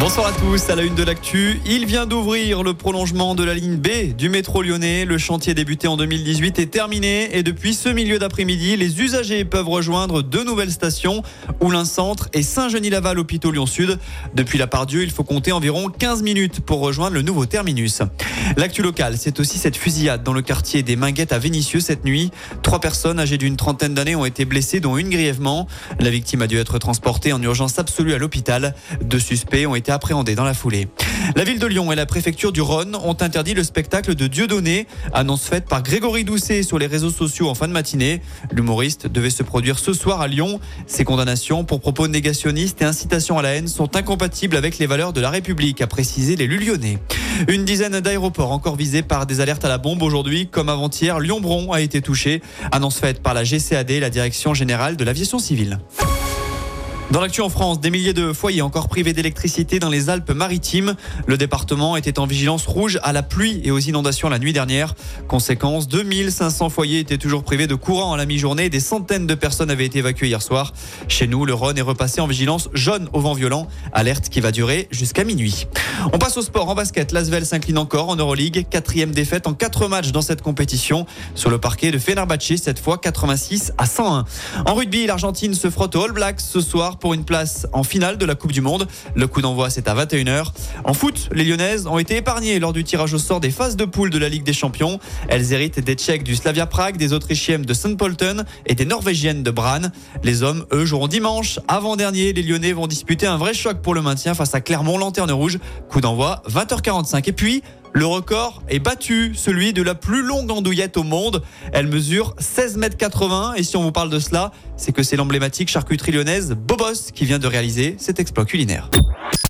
Bonsoir à tous, à la une de l'actu. Il vient d'ouvrir le prolongement de la ligne B du métro lyonnais. Le chantier débuté en 2018 est terminé et depuis ce milieu d'après-midi, les usagers peuvent rejoindre deux nouvelles stations, Oulin-Centre et Saint-Genis-Laval, hôpitaux Lyon-Sud. Depuis la Part-Dieu, il faut compter environ 15 minutes pour rejoindre le nouveau terminus. L'actu locale, c'est aussi cette fusillade dans le quartier des Minguettes à Vénissieux cette nuit. Trois personnes âgées d'une trentaine d'années ont été blessées, dont une grièvement. La victime a dû être transportée en urgence absolue à l'hôpital. Deux suspects ont été appréhendés dans la foulée. La ville de Lyon et la préfecture du Rhône ont interdit le spectacle de Dieudonné, annonce faite par Grégory Doucet sur les réseaux sociaux en fin de matinée. L'humoriste devait se produire ce soir à Lyon. Ses condamnations pour propos négationnistes et incitation à la haine sont incompatibles avec les valeurs de la République, a précisé l'élu lyonnais. Une dizaine d'aéroports encore visés par des alertes à la bombe aujourd'hui, comme avant-hier, Lyon-Bron a été touché. Annonce faite par la GCAD, la Direction Générale de l'Aviation Civile. Dans l'actu en France, des milliers de foyers encore privés d'électricité dans les Alpes-Maritimes. Le département était en vigilance rouge à la pluie et aux inondations la nuit dernière. Conséquence, 2500 foyers étaient toujours privés de courant à la mi-journée. Des centaines de personnes avaient été évacuées hier soir. Chez nous, le Rhône est repassé en vigilance jaune au vent violent. Alerte qui va durer jusqu'à minuit. On passe au sport en basket. L'Asvel s'incline encore en Euroleague. Quatrième défaite en quatre matchs dans cette compétition. Sur le parquet de Fenerbahçe, cette fois 86 à 101. En rugby, l'Argentine se frotte aux All Blacks ce soir pour une place en finale de la Coupe du Monde. Le coup d'envoi, c'est à 21h. En foot, les Lyonnaises ont été épargnées lors du tirage au sort des phases de poule de la Ligue des Champions. Elles héritent des Tchèques du Slavia Prague, des Autrichiennes de St. Polten et des Norvégiennes de Bran. Les hommes, eux, joueront dimanche. Avant-dernier, les Lyonnais vont disputer un vrai choc pour le maintien face à Clermont Lanterne Rouge. Coup d'envoi 20h45. Et puis, le record est battu, celui de la plus longue andouillette au monde. Elle mesure 16 mètres 80 et si on vous parle de cela, c'est que c'est l'emblématique charcuterie lyonnaise Bobos qui vient de réaliser cet exploit culinaire.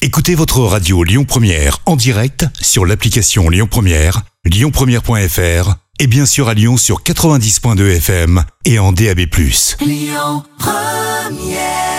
Écoutez votre radio Lyon Première en direct sur l'application Lyon Première, lyonpremière.fr et bien sûr à Lyon sur 90.2 FM et en DAB+. Lyon Première